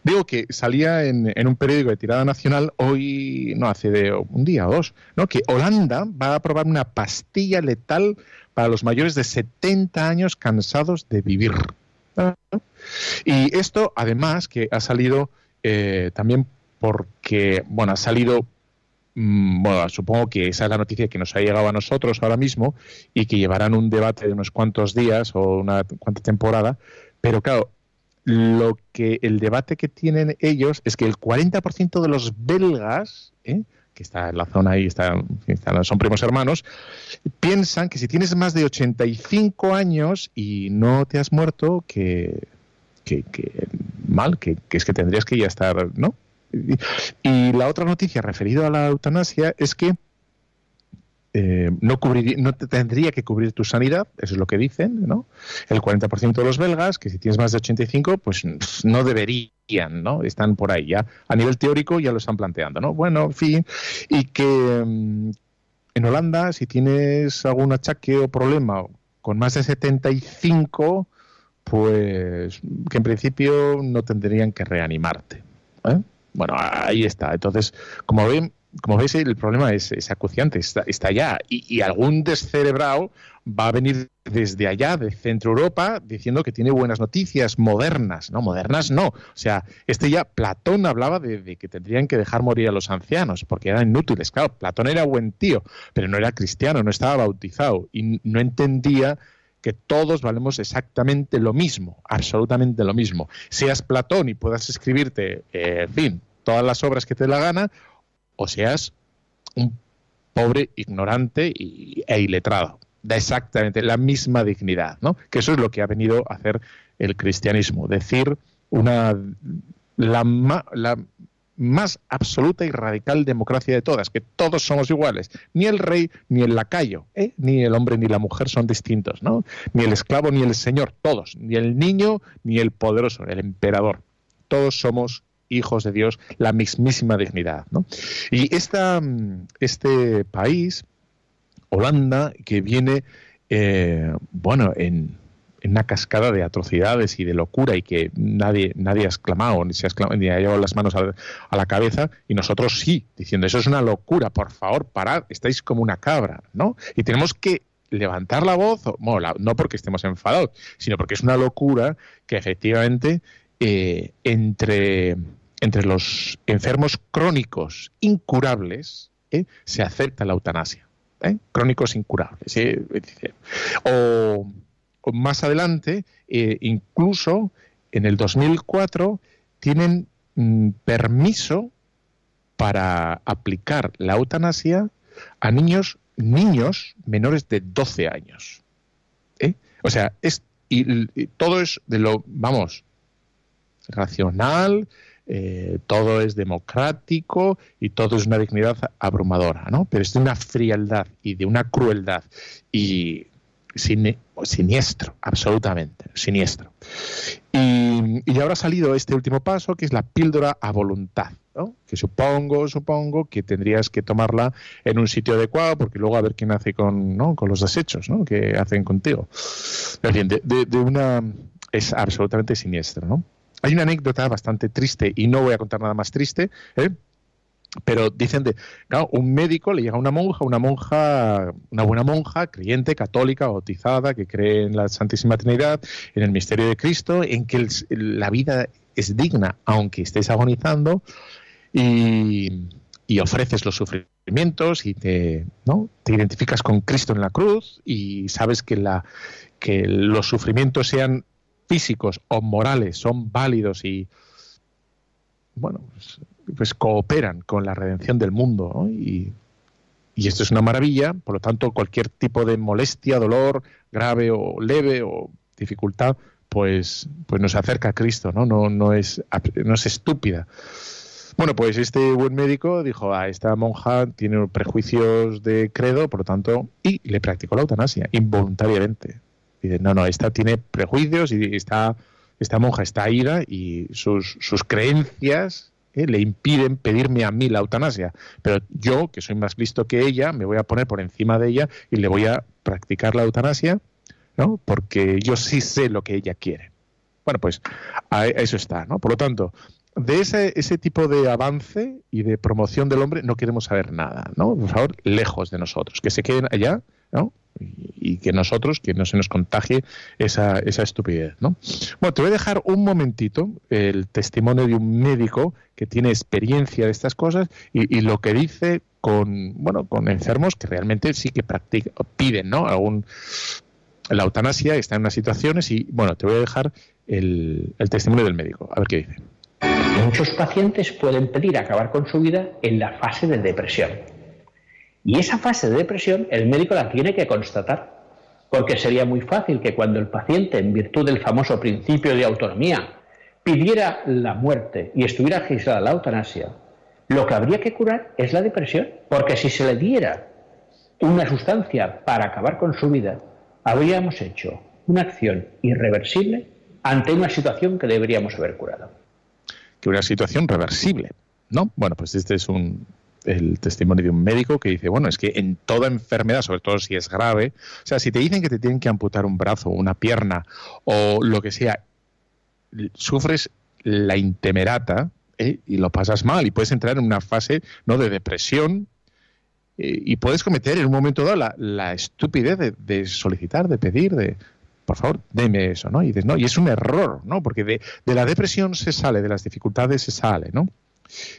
Digo que salía en, un periódico de tirada nacional hoy, no, hace de un día o dos, ¿no? que Holanda va a aprobar una pastilla letal para los mayores de 70 años cansados de vivir. Y esto, además, que ha salido eh, también porque, bueno, ha salido bueno, supongo que esa es la noticia que nos ha llegado a nosotros ahora mismo y que llevarán un debate de unos cuantos días o una cuanta temporada, pero claro, lo que el debate que tienen ellos es que el 40% de los belgas, ¿eh? que está en la zona ahí, está, están, son primos hermanos, piensan que si tienes más de 85 años y no te has muerto, que, que, mal, que es que tendrías que ya estar, ¿no? Y la otra noticia referida a la eutanasia es que eh, no, cubrir, no te tendría que cubrir tu sanidad, eso es lo que dicen, ¿no? El 40% de los belgas, que si tienes más de 85, pues no deberían, ¿no? Están por ahí ya. A nivel teórico ya lo están planteando, ¿no? Bueno, en fin, y que, en Holanda, si tienes algún achaque o problema con más de 75, pues que en principio no tendrían que reanimarte. ¿eh? Bueno, ahí está. Entonces, como ven, como veis, el problema es, acuciante, está, está allá. Y, algún descerebrado va a venir desde allá, de Centro Europa, diciendo que tiene buenas noticias, modernas. No, modernas no. O sea, este ya, Platón hablaba de, que tendrían que dejar morir a los ancianos, porque eran inútiles. Claro, Platón era buen tío, pero no era cristiano, no estaba bautizado y no entendía que todos valemos exactamente lo mismo, absolutamente lo mismo. Seas Platón y puedas escribirte, eh, en fin, todas las obras que te la gana, o seas un pobre ignorante e iletrado. Da exactamente la misma dignidad, ¿no? Que eso es lo que ha venido a hacer el cristianismo, decir una la, la más absoluta y radical democracia de todas, que todos somos iguales. Ni el rey ni el lacayo, ¿eh? ni el hombre ni la mujer son distintos, ¿no? Ni el esclavo ni el señor, todos. Ni el niño ni el poderoso, el emperador. Todos somos hijos de Dios, la mismísima dignidad. ¿no? Y esta, mm, este país, Holanda, que viene, eh, bueno, en, una cascada de atrocidades y de locura y que nadie, nadie ha exclamado, ni, se ha, ni ha llevado las manos a, la cabeza, y nosotros sí, diciendo, eso es una locura, por favor, parad, estáis como una cabra, ¿no? Y tenemos que levantar la voz, no porque estemos enfadados, sino porque es una locura que efectivamente eh, entre, entre los enfermos crónicos incurables eh, se acepta la eutanasia. ¿eh? Crónicos incurables. O, más adelante, incluso en el 2004, tienen mm, permiso para aplicar la eutanasia a niños niños menores de 12 años. O sea, es y, todo es de lo, vamos, racional, eh, todo es democrático y todo es una dignidad abrumadora, ¿no? Pero es de una frialdad y de una crueldad y siniestro, absolutamente, siniestro. Y, y, ahora ha salido este último paso, que es la píldora a voluntad, ¿no? que supongo, supongo que tendrías que tomarla en un sitio adecuado, porque luego a ver quién hace con, ¿no? con los desechos ¿no? que hacen contigo. De una... es absolutamente siniestro, ¿no? Hay una anécdota bastante triste, y no voy a contar nada más triste, ¿eh? Pero dicen de, claro, un médico le llega a una monja, una monja, una buena monja, creyente, católica, bautizada, que cree en la Santísima Trinidad, en el misterio de Cristo, en que la vida es digna, aunque estés agonizando, y, ofreces los sufrimientos y te, ¿no? te identificas con Cristo en la cruz y sabes que, la, que los sufrimientos sean físicos o morales son válidos y, bueno, pues, pues cooperan con la redención del mundo. Y, y, esto es una maravilla, por lo tanto, cualquier tipo de molestia, dolor grave o leve o dificultad, pues, pues nos acerca a Cristo, ¿no? No, no, es, no es estúpida. Bueno, pues este buen médico dijo, a ah, esta monja tiene prejuicios de credo, por lo tanto, y le practicó la eutanasia involuntariamente. Dice, no, no, esta tiene prejuicios y está, esta monja está ira y sus, sus creencias eh, le impiden pedirme a mí la eutanasia. Pero yo, que soy más listo que ella, me voy a poner por encima de ella y le voy a practicar la eutanasia, ¿no? Porque yo sí sé lo que ella quiere. Bueno, pues a eso está, ¿no? Por lo tanto, de ese, ese tipo de avance y de promoción del hombre no queremos saber nada, ¿no? Por favor, lejos de nosotros, que se queden allá, ¿no? y, que nosotros, que no se nos contagie esa, esa estupidez. ¿no? Bueno, te voy a dejar un momentito el testimonio de un médico que tiene experiencia de estas cosas y, lo que dice con, bueno, con enfermos que realmente sí que practican, piden ¿no? Algún, la eutanasia, está en unas situaciones y bueno, te voy a dejar el, el testimonio del médico, a ver qué dice. Muchos pacientes pueden pedir acabar con su vida en la fase de depresión y esa fase de depresión el médico la tiene que constatar, porque sería muy fácil que cuando el paciente, en virtud del famoso principio de autonomía, pidiera la muerte y estuviera registrada la eutanasia, lo que habría que curar es la depresión, porque si se le diera una sustancia para acabar con su vida, habríamos hecho una acción irreversible ante una situación que deberíamos haber curado. Que una situación reversible, ¿no? Bueno, pues este es un, el testimonio de un médico que dice, bueno, es que en toda enfermedad, sobre todo si es grave, o sea, si te dicen que te tienen que amputar un brazo, una pierna o lo que sea, sufres la intemerata ¿eh? y lo pasas mal y puedes entrar en una fase ¿no? de depresión eh, y puedes cometer en un momento dado la, estupidez de, solicitar, de pedir, de, por favor, deme eso, ¿no? Y dices, no, y es un error, ¿no? Porque de, de, la depresión se sale, de las dificultades se sale, ¿no?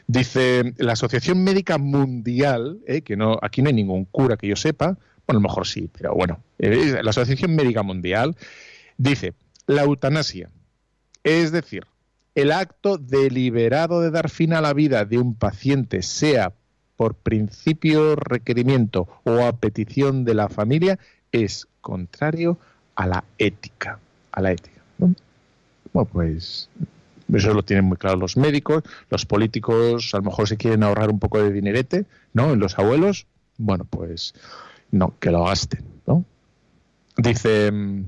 Dice la Asociación Médica Mundial, ¿eh? que no, aquí no hay ningún cura que yo sepa, bueno, a lo mejor sí, pero bueno, eh, la Asociación Médica Mundial dice, la eutanasia, es decir, el acto deliberado de dar fin a la vida de un paciente, sea por principio, requerimiento o a petición de la familia, es contrario a la ética. A la ética. Bueno, pues eso lo tienen muy claro los médicos, los políticos a lo mejor se quieren ahorrar un poco de dinerete, ¿no? En los abuelos, bueno, pues no, que lo gasten, ¿no? Dice mm,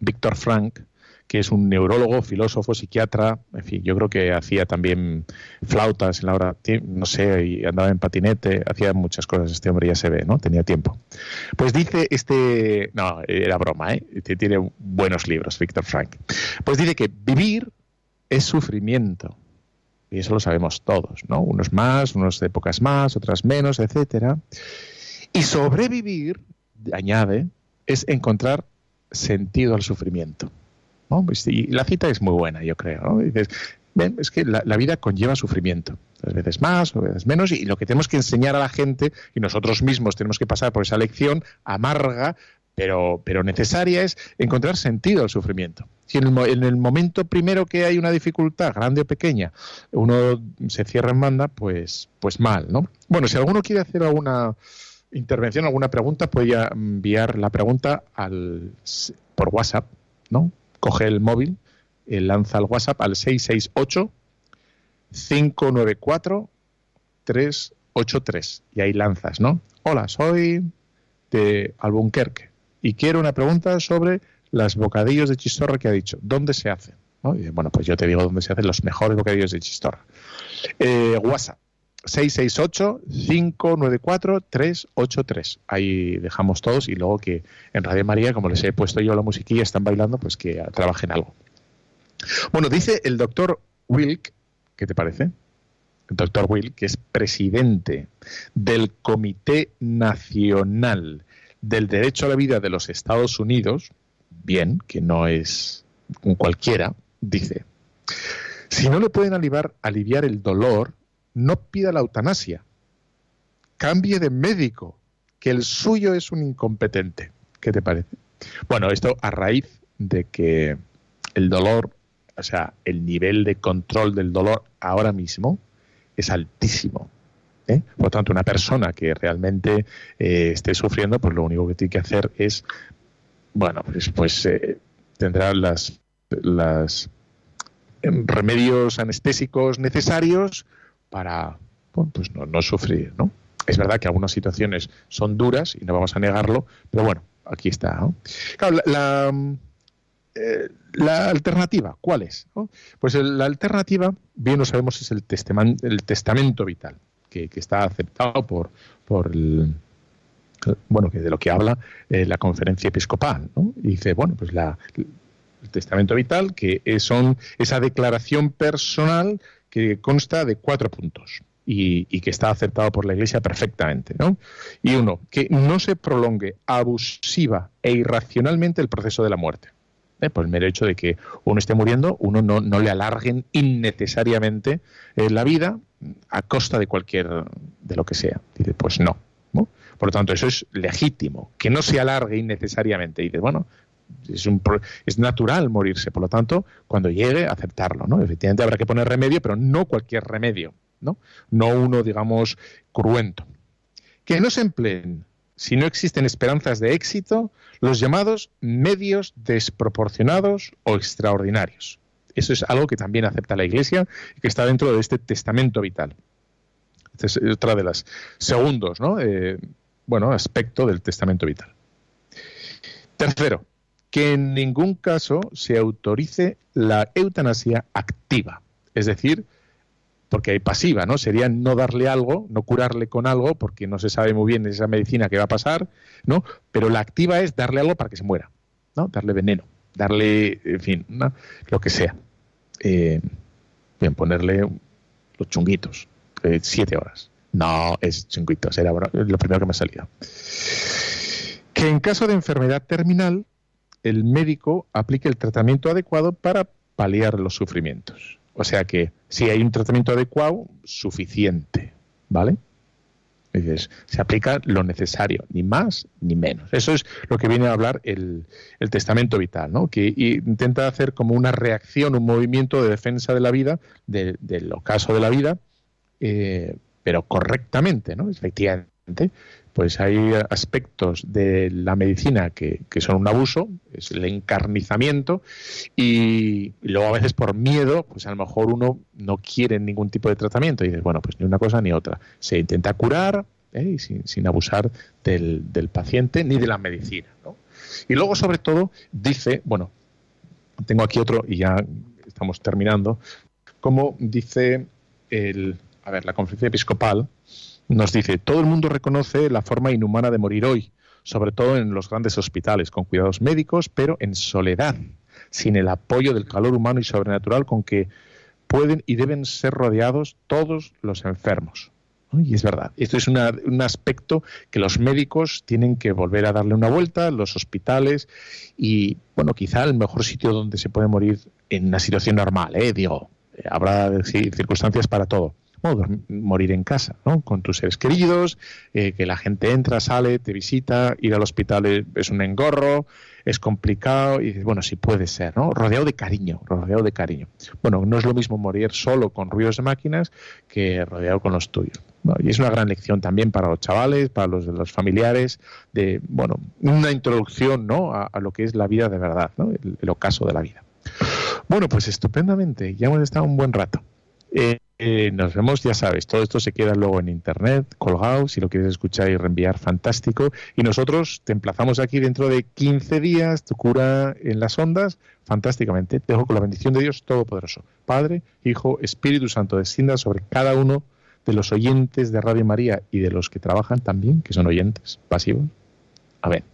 Víctor Frank, que es un neurólogo, filósofo, psiquiatra, en fin, yo creo que hacía también flautas en la hora, no sé, y andaba en patinete, hacía muchas cosas, este hombre ya se ve, ¿no? Tenía tiempo. Pues dice este, no, era broma, ¿eh? Tiene buenos libros, Víctor Frank. Pues dice que vivir es sufrimiento. Y eso lo sabemos todos, ¿no? Unos más, unos de épocas más, otras menos, etcétera. Y sobrevivir, añade, es encontrar sentido al sufrimiento. Pues, y la cita es muy buena, yo creo. Dices, es que la, vida conlleva sufrimiento, a veces más, a veces menos, y lo que tenemos que enseñar a la gente, y nosotros mismos tenemos que pasar por esa lección amarga, pero, pero necesaria, es encontrar sentido al sufrimiento. Si en el, en el, momento primero que hay una dificultad, grande o pequeña, uno se cierra en banda, pues, pues mal, ¿no? Bueno, si alguno quiere hacer alguna intervención, alguna pregunta, puede enviar la pregunta al, por WhatsApp, ¿no? coge el móvil, eh, lanza el WhatsApp al 668 594 383 y ahí lanzas, ¿no? Hola, soy de Albuquerque y quiero una pregunta sobre las bocadillos de chistorra que ha dicho. ¿Dónde se hacen? bueno, pues yo te digo dónde se hacen los mejores bocadillos de chistorra. Eh, WhatsApp 668-594-383. Ahí dejamos todos y luego que en Radio María, como les he puesto yo la musiquilla, están bailando, pues que trabajen algo. Bueno, dice el doctor Wilk, ¿qué te parece? El doctor Wilk, que es presidente del Comité Nacional del Derecho a la Vida de los Estados Unidos, bien, que no es un cualquiera, dice, si no le pueden aliviar, aliviar el dolor, no pida la eutanasia. Cambie de médico, que el suyo es un incompetente. ¿Qué te parece? Bueno, esto a raíz de que el dolor, o sea, el nivel de control del dolor ahora mismo es altísimo. ¿Eh? Por tanto, una persona que realmente eh, esté sufriendo, pues lo único que tiene que hacer es, bueno, pues, pues eh, tendrá las, las remedios anestésicos necesarios para pues no, sufrir, ¿no? Es verdad que algunas situaciones son duras y no vamos a negarlo, pero bueno, aquí está. Claro, la, eh, la, alternativa, ¿cuál es? Pues la alternativa, bien lo sabemos, es el, el testamento vital, que, está aceptado por, por el, bueno, que de lo que habla eh, la conferencia episcopal, ¿no? Y dice, bueno, pues la, el testamento vital, que son esa declaración personal que consta de cuatro puntos y, que está aceptado por la Iglesia perfectamente. ¿no? Y uno, que no se prolongue abusiva e irracionalmente el proceso de la muerte. ¿eh? Por el mero hecho de que uno esté muriendo, uno no, no le alarguen innecesariamente eh, la vida a costa de cualquier, de lo que sea. Dice, pues no. Por lo tanto, eso es legítimo, que no se alargue innecesariamente. Dice, bueno, es, un, es natural morirse, por lo tanto, cuando llegue, aceptarlo, ¿no? Efectivamente habrá que poner remedio, pero no cualquier remedio, ¿no? No uno, digamos, cruento. Que no se empleen, si no existen esperanzas de éxito, los llamados medios desproporcionados o extraordinarios. Eso es algo que también acepta la Iglesia y que está dentro de este testamento vital. Este es otra de las segundos, ¿no? Eh, bueno, aspecto del testamento vital. Tercero, que en ningún caso se autorice la eutanasia activa, es decir, porque hay pasiva, ¿no? Sería no darle algo, no curarle con algo, porque no se sabe muy bien esa medicina que va a pasar, ¿no? Pero la activa es darle algo para que se muera, ¿no? Darle veneno, darle, en fin, lo que sea. Eh, bien, ponerle los chunguitos, eh, siete horas. No, es chunguitos, era lo primero que me salido. Que en caso de enfermedad terminal, el médico aplique el tratamiento adecuado para paliar los sufrimientos. O sea que si hay un tratamiento adecuado, suficiente, ¿vale? Dices, se aplica lo necesario, ni más ni menos. Eso es lo que viene a hablar el, testamento vital, ¿no? que intenta hacer como una reacción, un movimiento de defensa de la vida, del ocaso de la vida, eh, pero correctamente, ¿no? efectivamente pues hay aspectos de la medicina que, son un abuso, es el encarnizamiento, y luego a veces por miedo, pues a lo mejor uno no quiere ningún tipo de tratamiento y dices, bueno, pues ni una cosa ni otra. Se intenta curar ¿eh? sin, abusar del, paciente ni de la medicina. Y luego, sobre todo, dice, bueno, tengo aquí otro y ya estamos terminando, como dice el, a ver, la conferencia episcopal, nos dice, todo el mundo reconoce la forma inhumana de morir hoy, sobre todo en los grandes hospitales, con cuidados médicos, pero en soledad, sin el apoyo del calor humano y sobrenatural con que pueden y deben ser rodeados todos los enfermos. Y es verdad, esto es un aspecto que los médicos tienen que volver a darle una vuelta, los hospitales, y bueno, quizá el mejor sitio donde se puede morir en una situación normal, ¿eh? digo, habrá circunstancias para todo morir en casa, ¿no? Con tus seres queridos, eh, que la gente entra, sale, te visita, ir al hospital es un engorro, es complicado y bueno, sí puede ser, ¿no? Rodeado de cariño, rodeado de cariño. Bueno, no es lo mismo morir solo con ruidos de máquinas que rodeado con los tuyos. y es una gran lección también para los chavales, para los, los familiares, de, bueno, una introducción, ¿no? A, lo que es la vida de verdad, ¿no? El, el ocaso de la vida. Bueno, pues estupendamente, ya hemos estado un buen rato. Eh, eh, nos vemos, ya sabes, todo esto se queda luego en internet, colgado, si lo quieres escuchar y reenviar, fantástico. Y nosotros te emplazamos aquí dentro de 15 días, tu cura en las ondas, fantásticamente. Te dejo con la bendición de Dios Todopoderoso, Padre, Hijo, Espíritu Santo, descienda sobre cada uno de los oyentes de Radio María y de los que trabajan también, que son oyentes pasivos. Amén.